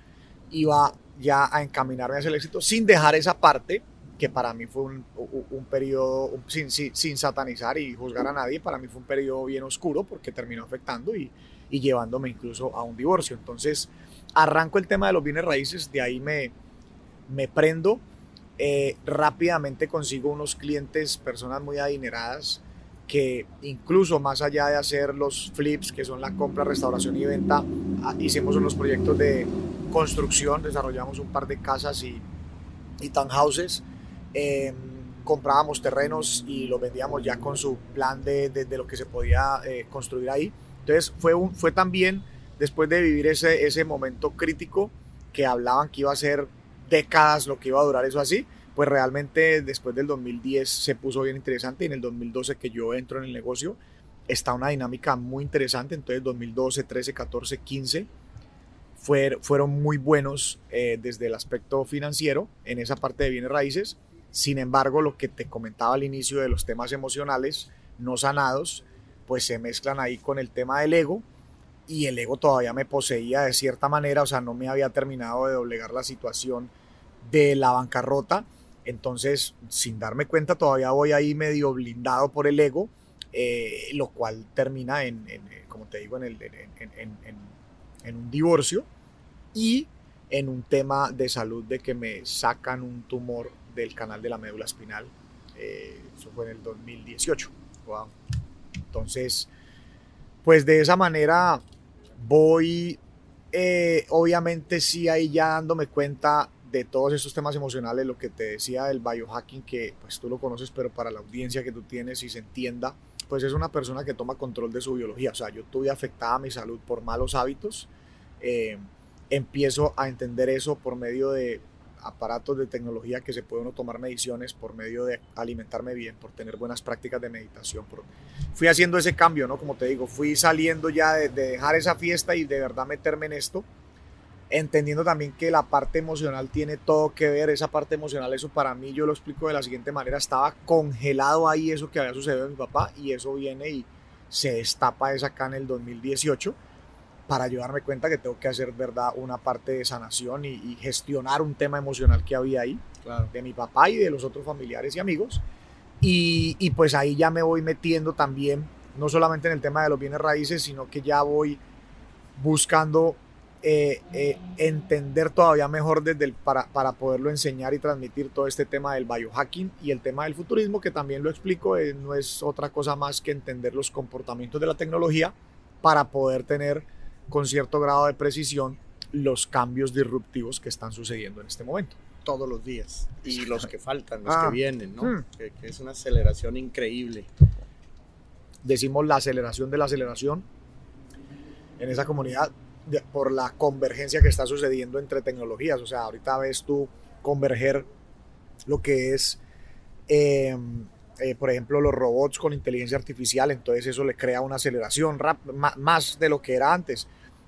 Speaker 2: iba ya a encaminarme hacia el éxito sin dejar esa parte que para mí fue un, un, periodo, sin, sin, satanizar y juzgar a nadie, para mí fue un periodo bien oscuro porque terminó afectando y, y llevándome incluso a un divorcio. Entonces, arranco el tema de los bienes raíces, de ahí me, me prendo eh, rápidamente consigo unos clientes, personas muy adineradas, que incluso más allá de hacer los flips, que son la compra, restauración y venta, ah, hicimos unos proyectos de construcción, desarrollamos un par de casas y, y townhouses, em, comprábamos terrenos y los vendíamos ya con su plan de, de, lo que se podía eh, construir ahí. Entonces fue, un, fue también, después de vivir ese, ese momento crítico, que hablaban que iba a ser décadas lo que iba a durar eso así, pues realmente después del 2010 se puso bien interesante y en el 2012 que yo entro en el negocio está una dinámica muy interesante, entonces 2012, 13, 14, 15 fueron muy buenos eh, desde el aspecto financiero en esa parte de bienes raíces, sin embargo lo que te comentaba al inicio de los temas emocionales no sanados, pues se mezclan ahí con el tema del ego y el ego todavía me poseía de cierta manera, o sea, no me había terminado de doblegar la situación de la bancarrota. Entonces, sin darme cuenta, todavía voy ahí medio blindado por el ego, eh, lo cual termina en, eh, como te digo, en, el, en, un divorcio y en un tema de salud de que me sacan un tumor del canal de la médula espinal. Eh, eso fue en el 2018. Wow. Entonces, pues de esa manera voy, eh, obviamente sí ahí ya dándome cuenta de todos estos temas emocionales, lo que te decía del biohacking, que pues tú lo conoces, pero para la audiencia que tú tienes y se entienda, pues es una persona que toma control de su biología. O sea, yo tuve afectada mi salud por malos hábitos. Eh, empiezo a entender eso por medio de aparatos de tecnología que se puede uno tomar mediciones por medio de alimentarme bien, por tener buenas prácticas de meditación. Fui haciendo ese cambio, ¿no? Como te digo, fui saliendo ya de, de, dejar esa fiesta y de verdad meterme en esto, entendiendo también que la parte emocional tiene todo que ver, esa parte emocional, eso para mí yo lo explico de la siguiente manera, estaba congelado ahí eso que había sucedido en mi papá y eso viene y se destapa esa acá en el 2018 para ayudarme cuenta que tengo que hacer, ¿verdad?, una parte de sanación y, gestionar un tema emocional que había ahí, de mi papá y de los otros familiares y amigos. Y, y, pues ahí ya me voy metiendo también, no solamente en el tema de los bienes raíces, sino que ya voy buscando eh, eh, entender todavía mejor desde el, para, para poderlo enseñar y transmitir todo este tema del biohacking y el tema del futurismo, que también lo explico, eh, no es otra cosa más que entender los comportamientos de la tecnología para poder tener con cierto grado de precisión los cambios disruptivos que están sucediendo en este momento.
Speaker 1: Todos los días. Y los que faltan, los que ah, vienen, ¿no? Hmm. Que, es una aceleración increíble.
Speaker 2: Decimos la aceleración de la aceleración en esa comunidad por la convergencia que está sucediendo entre tecnologías. O sea, ahorita ves tú converger lo que es eh, eh, por ejemplo, los robots con inteligencia artificial, entonces eso le crea una aceleración más de lo que era antes,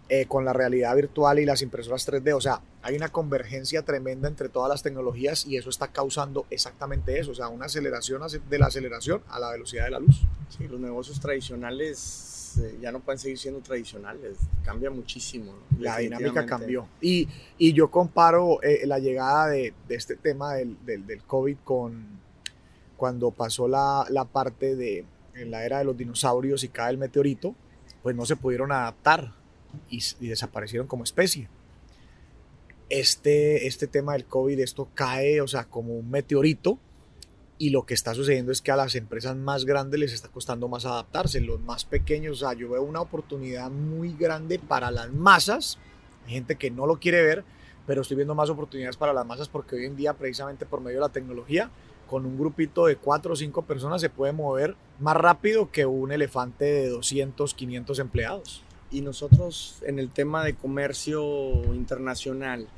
Speaker 2: eh, con la realidad virtual y las impresoras 3D. O sea, hay una convergencia tremenda entre todas las tecnologías y eso está causando exactamente eso, o sea, una aceleración de la aceleración a la velocidad de la luz.
Speaker 1: Sí, los negocios tradicionales eh, ya no pueden seguir siendo tradicionales, cambia muchísimo.
Speaker 2: La dinámica cambió. Y, y yo comparo la llegada de, de, este tema del, del, del COVID con cuando pasó la, la parte de en la era de los dinosaurios y cae el meteorito, pues no se pudieron adaptar y, desaparecieron como especie. Este, este tema del COVID, esto cae, o sea, como un meteorito, y lo que está sucediendo es que a las empresas más grandes les está costando más adaptarse, los más pequeños, o sea, yo veo una oportunidad muy grande para las masas, hay gente que no lo quiere ver, pero estoy viendo más oportunidades para las masas porque hoy en día, precisamente por medio de la tecnología, con un grupito de cuatro o cinco personas se puede mover más rápido que un elefante de 200, 500 empleados.
Speaker 1: Y nosotros en el tema de comercio internacional,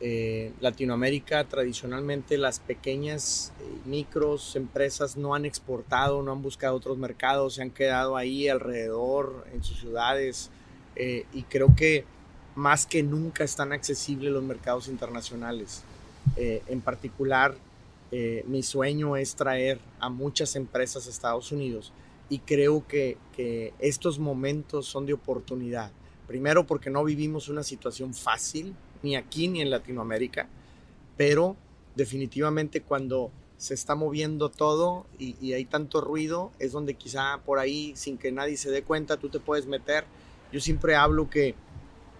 Speaker 1: eh, Latinoamérica tradicionalmente las pequeñas eh, micros empresas no han exportado, no han buscado otros mercados, se han quedado ahí alrededor en sus ciudades eh, y creo que más que nunca están accesibles los mercados internacionales. en particular eh, mi sueño es traer a muchas empresas a Estados Unidos y creo que, estos momentos son de oportunidad. Primero porque no vivimos una situación fácil, ni aquí ni en Latinoamérica, pero definitivamente cuando se está moviendo todo y, y, hay tanto ruido, es donde quizá por ahí, sin que nadie se dé cuenta, tú te puedes meter. Yo siempre hablo que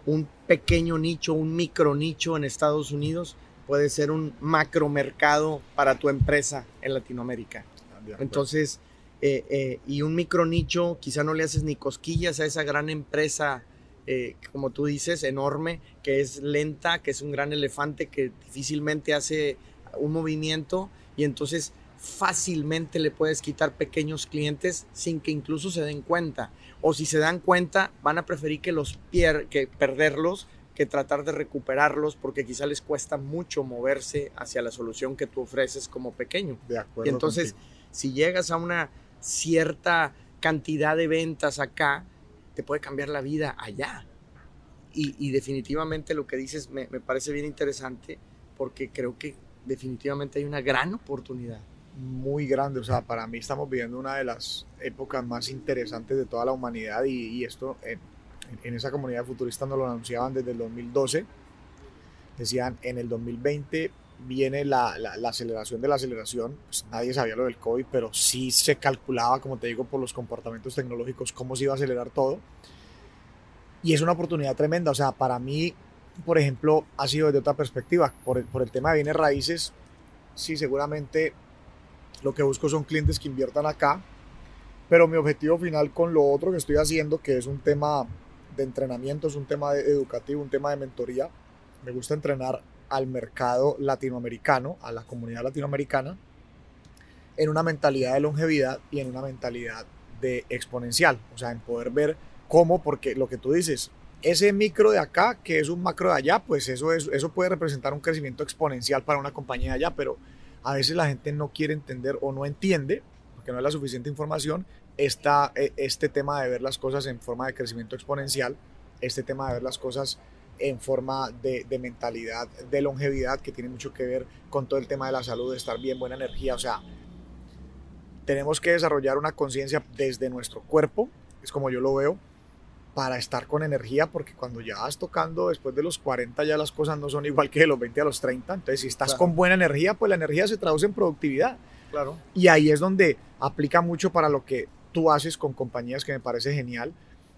Speaker 1: un pequeño nicho, un micro nicho en Estados Unidos puede ser un macromercado para tu empresa en Latinoamérica. Ah, Entonces, eh, eh, y un micro nicho, quizá no le haces ni cosquillas a esa gran empresa, eh, como tú dices, enorme, que es lenta, que es un gran elefante que difícilmente hace un movimiento y entonces fácilmente le puedes quitar pequeños clientes sin que incluso se den cuenta. O si se dan cuenta, van a preferir que los pier que perderlos que tratar de recuperarlos porque quizá les cuesta mucho moverse hacia la solución que tú ofreces como pequeño.
Speaker 2: De acuerdo.
Speaker 1: Y entonces, si llegas a una cierta cantidad de ventas acá, te puede cambiar la vida allá. Y, definitivamente lo que dices me, me parece bien interesante porque creo que definitivamente hay una gran oportunidad
Speaker 2: muy grande. O sea, para mí estamos viviendo una de las épocas más interesantes de toda la humanidad y, y esto eh, en esa comunidad futurista nos lo anunciaban desde el 2012. Decían, en el 2020 viene la, la, aceleración de la aceleración. Pues nadie sabía lo del COVID, pero sí se calculaba, como te digo, por los comportamientos tecnológicos, cómo se iba a acelerar todo. Y es una oportunidad tremenda. O sea, para mí, por ejemplo, ha sido desde otra perspectiva. Por el, por el tema de bienes raíces, sí, seguramente Lo que busco son clientes que inviertan acá, pero mi objetivo final con lo otro que estoy haciendo, que es un tema de entrenamiento, es un tema educativo, un tema de mentoría, me gusta entrenar al mercado latinoamericano, a la comunidad latinoamericana, en una mentalidad de longevidad y en una mentalidad de exponencial, o sea, en poder ver cómo, porque lo que tú dices, ese micro de acá, que es un macro de allá, pues eso, es, eso puede representar un crecimiento exponencial para una compañía de allá, pero a veces la gente no quiere entender o no entiende, porque no es la suficiente información, esta, e, este tema de ver las cosas en forma de crecimiento exponencial, este tema de ver las cosas en forma de, de, mentalidad, de longevidad, que tiene mucho que ver con todo el tema de la salud, de estar bien, buena energía. O sea, tenemos que desarrollar una conciencia desde nuestro cuerpo, es como yo lo veo, para estar con energía, porque cuando ya vas tocando después de los 40 ya las cosas no son igual que de los 20 a los 30. Entonces, si estás con buena energía, pues la energía se traduce en productividad.
Speaker 1: Claro.
Speaker 2: Y ahí es donde aplica mucho para lo que tú haces con compañías que me parece genial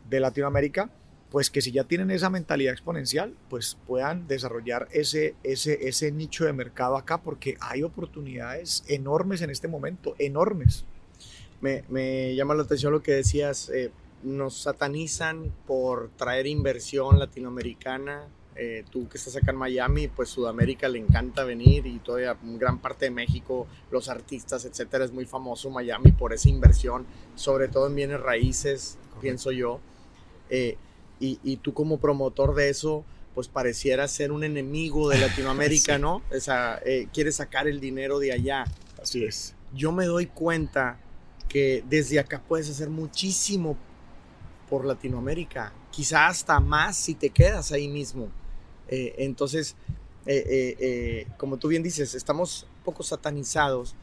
Speaker 2: de Latinoamérica, pues que si ya tienen esa mentalidad exponencial, pues puedan desarrollar ese, ese, ese nicho de mercado acá, porque hay oportunidades enormes en este momento, enormes.
Speaker 1: Me, me llama la atención lo que decías, eh, nos satanizan por traer inversión latinoamericana. Eh, tú que estás acá en Miami, pues Sudamérica le encanta venir y todavía gran parte de México, los artistas, etcétera, es muy famoso Miami por esa inversión, sobre todo en bienes raíces, pienso yo. Eh, y, y, tú como promotor de eso, pues pareciera ser un enemigo de Latinoamérica, sí. ¿no? O sea, eh, quieres sacar el dinero de allá.
Speaker 2: Así es.
Speaker 1: Yo me doy cuenta que desde acá puedes hacer muchísimo por Latinoamérica, quizá hasta más si te quedas ahí mismo. Eh, entonces, eh, eh, eh, como tú bien dices, estamos un poco satanizados,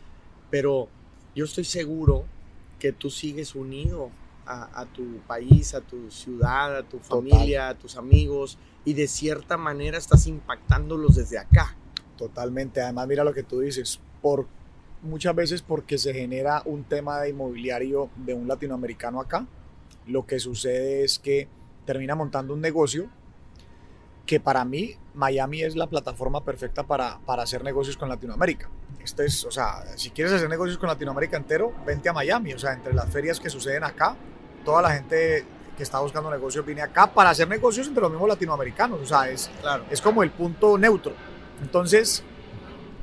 Speaker 1: pero yo estoy seguro que tú sigues unido a, a tu país, a tu ciudad, a tu familia, Total. a tus amigos, y de cierta manera estás impactándolos desde acá.
Speaker 2: Totalmente, además mira lo que tú dices, por muchas veces porque se genera un tema de inmobiliario de un latinoamericano acá, lo que sucede es que termina montando un negocio que para mí Miami es la plataforma perfecta para, para hacer negocios con Latinoamérica. Esto es, o sea, si quieres hacer negocios con Latinoamérica entero, vente a Miami. O sea, entre las ferias que suceden acá, toda la gente que está buscando negocios viene acá para hacer negocios entre los mismos latinoamericanos. O sea, es, claro. es como el punto neutro. Entonces,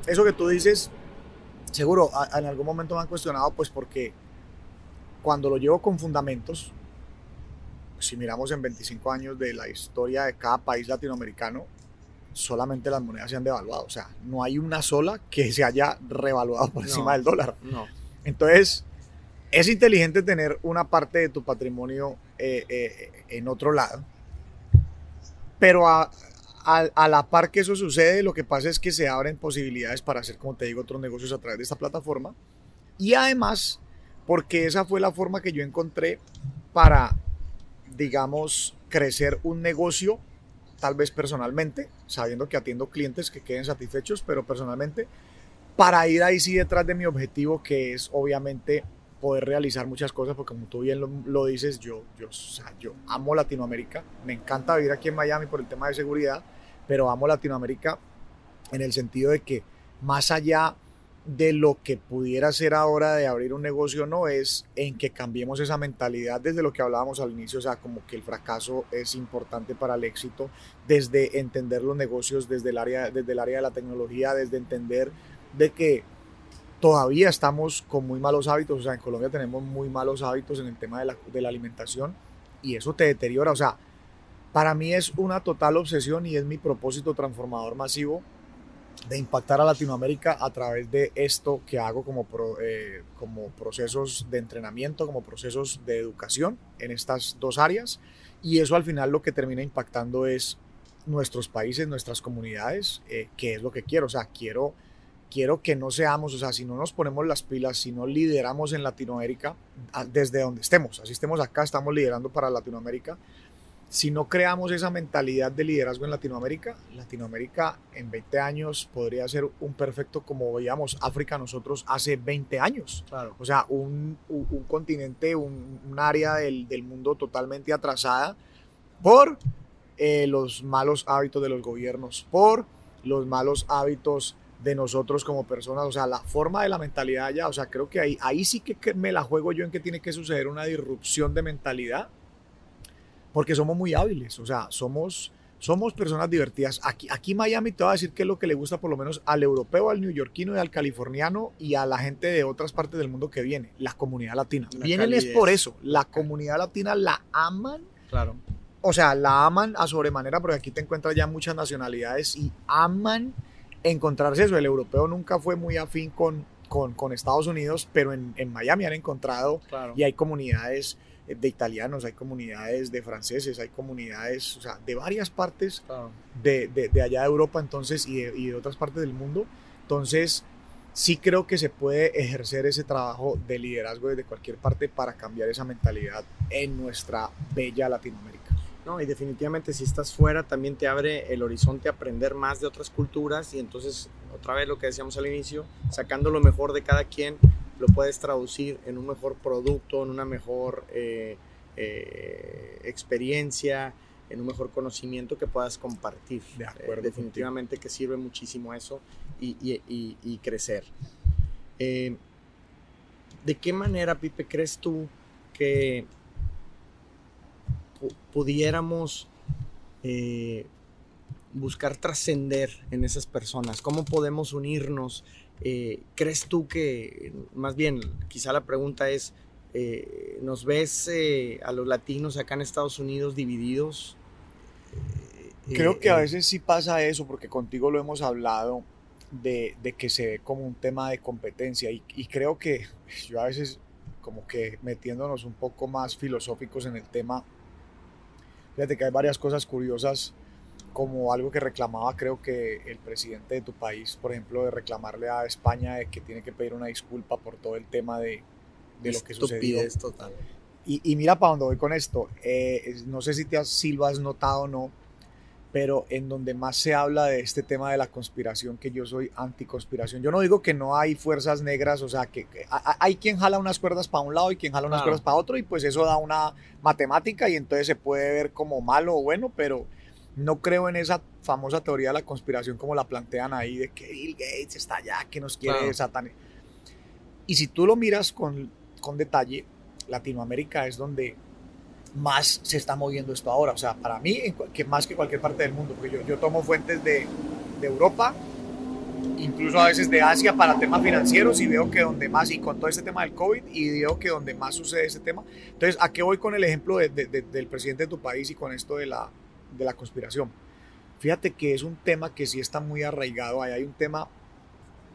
Speaker 2: eso que tú dices, seguro a, en algún momento me han cuestionado, pues porque cuando lo llevo con fundamentos, si miramos en 25 años de la historia de cada país latinoamericano, solamente las monedas se han devaluado. O sea, no hay una sola que se haya revaluado por encima no, del dólar.
Speaker 1: No.
Speaker 2: Entonces, es inteligente tener una parte de tu patrimonio eh, eh, en otro lado. Pero a, a, a, la par que eso sucede, lo que pasa es que se abren posibilidades para hacer, como te digo, otros negocios a través de esta plataforma. Y además, porque esa fue la forma que yo encontré para digamos, crecer un negocio, tal vez personalmente, sabiendo que atiendo clientes que queden satisfechos, pero personalmente, para ir ahí sí detrás de mi objetivo, que es obviamente poder realizar muchas cosas, porque como tú bien lo, lo dices, yo, yo, o sea, yo amo Latinoamérica, me encanta vivir aquí en Miami por el tema de seguridad, pero amo Latinoamérica en el sentido de que más allá de lo que pudiera ser ahora de abrir un negocio no es en que cambiemos esa mentalidad desde lo que hablábamos al inicio, o sea, como que el fracaso es importante para el éxito, desde entender los negocios desde el área, desde el área de la tecnología, desde entender de que todavía estamos con muy malos hábitos, o sea, en Colombia tenemos muy malos hábitos en el tema de la, de la alimentación y eso te deteriora, o sea, para mí es una total obsesión y es mi propósito transformador masivo de impactar a Latinoamérica a través de esto que hago como, eh, como procesos de entrenamiento, como procesos de educación en estas dos áreas. Y eso al final lo que termina impactando es nuestros países, nuestras comunidades, eh, que es lo que quiero. O sea, quiero, quiero que no seamos, o sea, si no nos ponemos las pilas, si no lideramos en Latinoamérica, desde donde estemos, así estemos acá, estamos liderando para Latinoamérica, si no creamos esa mentalidad de liderazgo en Latinoamérica, Latinoamérica en 20 años podría ser un perfecto como veíamos África nosotros hace 20 años.
Speaker 1: Claro.
Speaker 2: O sea, un, un, un continente, un, un área del, del, mundo totalmente atrasada por eh, los malos hábitos de los gobiernos, por los malos hábitos de nosotros como personas, o sea, la forma de la mentalidad ya, o sea, creo que ahí, ahí sí que me la juego yo en que tiene que suceder una disrupción de mentalidad, porque somos muy hábiles, o sea, somos, somos personas divertidas. Aquí, aquí Miami te va a decir qué es lo que le gusta por lo menos al europeo, al neoyorquino y al californiano y a la gente de otras partes del mundo que viene, la comunidad latina. Vienen es por eso, la comunidad latina la aman.
Speaker 1: Claro.
Speaker 2: O sea, la aman a sobremanera porque aquí te encuentras ya muchas nacionalidades y aman encontrarse eso. El europeo nunca fue muy afín con, con, Estados Unidos, pero en, Miami han encontrado y hay comunidades de italianos, hay comunidades de franceses, hay comunidades, o sea, de varias partes de, de, allá de Europa entonces y de, y de otras partes del mundo. Entonces, sí creo que se puede ejercer ese trabajo de liderazgo desde cualquier parte para cambiar esa mentalidad en nuestra bella Latinoamérica.
Speaker 1: No, y definitivamente si estás fuera también te abre el horizonte a aprender más de otras culturas y entonces otra vez lo que decíamos al inicio, sacando lo mejor de cada quien, lo puedes traducir en un mejor producto, en una mejor eh, eh, experiencia, en un mejor conocimiento que puedas compartir.
Speaker 2: De acuerdo,
Speaker 1: definitivamente que sirve muchísimo eso y, crecer. Eh, ¿De qué manera, Pipe, crees tú que pudiéramos eh, buscar trascender en esas personas? ¿Cómo podemos unirnos? Eh, ¿Crees tú que, más bien, quizá la pregunta es, eh, ¿nos ves a los latinos acá en Estados Unidos divididos?
Speaker 2: Creo que a veces sí pasa eso, porque contigo lo hemos hablado, de, que se ve como un tema de competencia y, y creo que yo a veces como que metiéndonos un poco más filosóficos en el tema, Fíjate que hay varias cosas curiosas, como algo que reclamaba creo que el presidente de tu país, por ejemplo, de reclamarle a España de que tiene que pedir una disculpa por todo el tema de, de lo que sucedió.
Speaker 1: total.
Speaker 2: Y, y, mira para dónde voy con esto. Eh, no sé si, te has, si lo has notado o no, pero en donde más se habla de este tema de la conspiración, que yo soy anticonspiración. Yo no digo que no hay fuerzas negras, o sea, que, hay quien jala unas cuerdas para un lado y quien jala unas cuerdas para otro, y pues eso da una matemática y entonces se puede ver como malo o bueno, pero no creo en esa famosa teoría de la conspiración como la plantean ahí, de que Bill Gates está allá, que nos quiere claro. Y si tú lo miras con, con detalle, Latinoamérica es donde más se está moviendo esto ahora. O sea, para mí, que más que cualquier parte del mundo, porque yo, yo tomo fuentes de, de, Europa, incluso a veces de Asia para temas financieros y veo que donde más, y con todo este tema del COVID, y veo que donde más sucede ese tema. Entonces, ¿a qué voy con el ejemplo de, del presidente de tu país y con esto de la, de la conspiración? Fíjate que es un tema que sí está muy arraigado, ahí hay un tema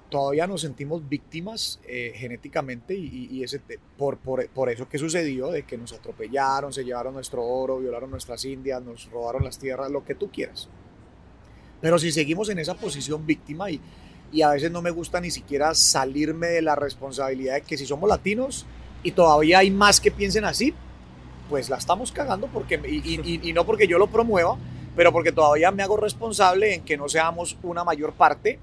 Speaker 2: todavía nos sentimos víctimas eh, genéticamente y, ese, por, por, por, eso que sucedió, de que nos atropellaron, se llevaron nuestro oro, violaron nuestras indias, nos robaron las tierras, lo que tú quieras. Pero si seguimos en esa posición víctima y, y a veces no me gusta ni siquiera salirme de la responsabilidad de que si somos latinos y todavía hay más que piensen así, pues la estamos cagando porque, y, no porque yo lo promueva, pero porque todavía me hago responsable en que no seamos una mayor parte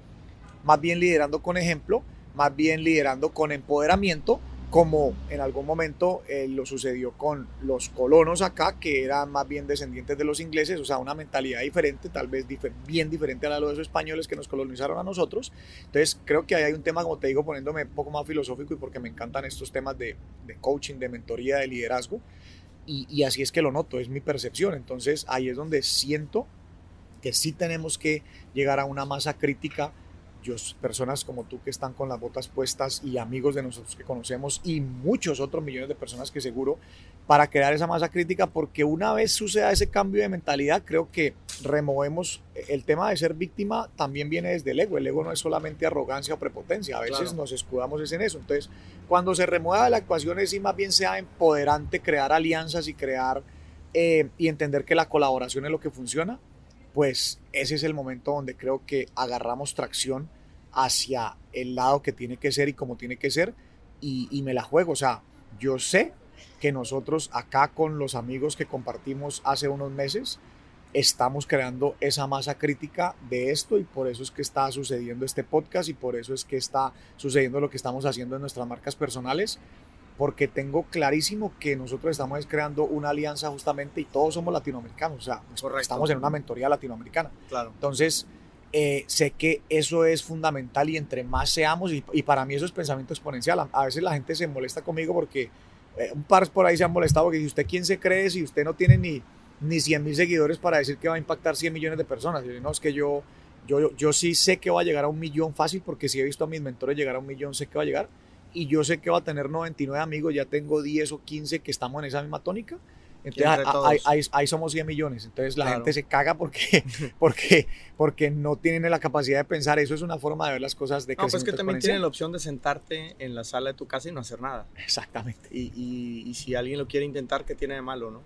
Speaker 2: más bien liderando con ejemplo, más bien liderando con empoderamiento, como en algún momento eh, lo sucedió con los colonos acá, que eran más bien descendientes de los ingleses, o sea, una mentalidad diferente, tal vez bien diferente a la de los españoles que nos colonizaron a nosotros. Entonces, creo que ahí hay un tema, como te digo, poniéndome un poco más filosófico y porque me encantan estos temas de coaching, de mentoría, de liderazgo. Y, así es que lo noto, es mi percepción. Entonces, ahí es donde siento que sí tenemos que llegar a una masa crítica personas como tú que están con las botas puestas y amigos de nosotros que conocemos y muchos otros millones de personas que seguro para crear esa masa crítica porque una vez suceda ese cambio de mentalidad creo que removemos el tema de ser víctima también viene desde el ego. El ego no es solamente arrogancia o prepotencia a veces nos escudamos en eso. Entonces cuando se remueva la ecuación es y más bien sea empoderante crear alianzas y crear eh, y entender que la colaboración es lo que funciona pues ese es el momento donde creo que agarramos tracción hacia el lado que tiene que ser y como tiene que ser y, me la juego. O sea, yo sé que nosotros acá con los amigos que compartimos hace unos meses, estamos creando esa masa crítica de esto y por eso es que está sucediendo este podcast y por eso es que está sucediendo lo que estamos haciendo en nuestras marcas personales porque tengo clarísimo que nosotros estamos creando una alianza justamente y todos somos latinoamericanos, o sea, estamos en una mentoría latinoamericana.
Speaker 1: Claro.
Speaker 2: Entonces, eh, sé que eso es fundamental y entre más seamos, y, para mí eso es pensamiento exponencial. A, veces la gente se molesta conmigo porque eh, un par por ahí se han molestado porque si usted quién se cree, si usted no tiene ni, ni 100 mil seguidores para decir que va a impactar 100 millones de personas. no, es que yo, yo, yo sí sé que va a llegar a un millón fácil porque si he visto a mis mentores llegar a un millón, sé que va a llegar. Y yo sé que va a tener 99 amigos, ya tengo 10 o 15 que estamos en esa misma tónica entonces, ahí, somos 100 millones. Entonces la gente se caga porque, porque, porque no tienen la capacidad de pensar. Eso es una forma de ver las cosas de
Speaker 1: No, pues que también tienen la opción de sentarte en la sala de tu casa y no hacer nada.
Speaker 2: Exactamente.
Speaker 1: Y, y, si alguien lo quiere intentar, ¿qué tiene de malo, no?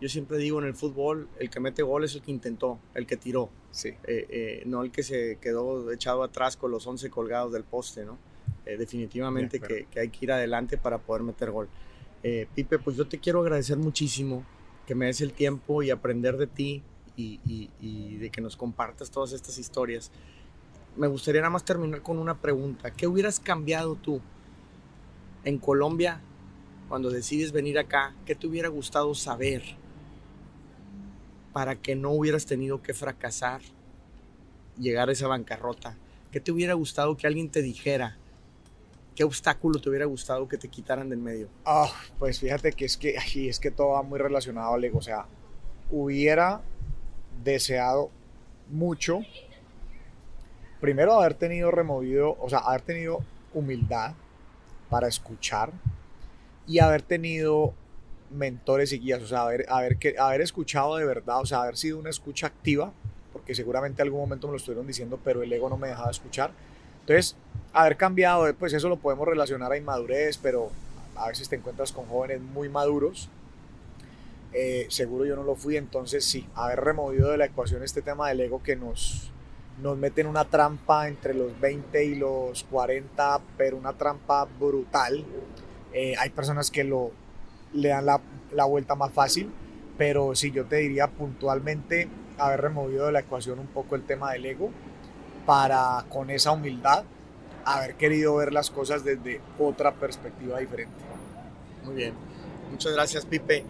Speaker 1: Yo siempre digo en el fútbol, el que mete gol es el que intentó, el que tiró.
Speaker 2: Sí.
Speaker 1: Eh, eh, no el que se quedó echado atrás con los 11 colgados del poste, ¿no? Eh, definitivamente que, que hay que ir adelante para poder meter gol. Eh, Pipe, pues yo te quiero agradecer muchísimo que me des el tiempo y aprender de ti y, de que nos compartas todas estas historias. Me gustaría nada más terminar con una pregunta. ¿Qué hubieras cambiado tú en Colombia cuando decides venir acá? ¿Qué te hubiera gustado saber para que no hubieras tenido que fracasar, llegar a esa bancarrota? ¿Qué te hubiera gustado que alguien te dijera? ¿Qué obstáculo te hubiera gustado que te quitaran del medio?
Speaker 2: Ah, pues fíjate que es que ay, es que todo va muy relacionado al ego. O sea, hubiera deseado mucho, primero haber tenido removido, o sea, haber tenido humildad para escuchar y haber tenido mentores y guías, o sea, haber, haber, haber escuchado de verdad, o sea, haber sido una escucha activa, porque seguramente en algún momento me lo estuvieron diciendo, pero el ego no me dejaba escuchar. Entonces, haber cambiado, pues eso lo podemos relacionar a inmadurez, pero a veces te encuentras con jóvenes muy maduros. Eh, seguro yo no lo fui, entonces sí, haber removido de la ecuación este tema del ego que nos, nos mete en una trampa entre los 20 y los 40, pero una trampa brutal. Eh, hay personas que lo, le dan la, la vuelta más fácil, pero sí, yo te diría puntualmente haber removido de la ecuación un poco el tema del ego para con esa humildad haber querido ver las cosas desde otra perspectiva diferente.
Speaker 1: Muy bien, muchas gracias Pipe.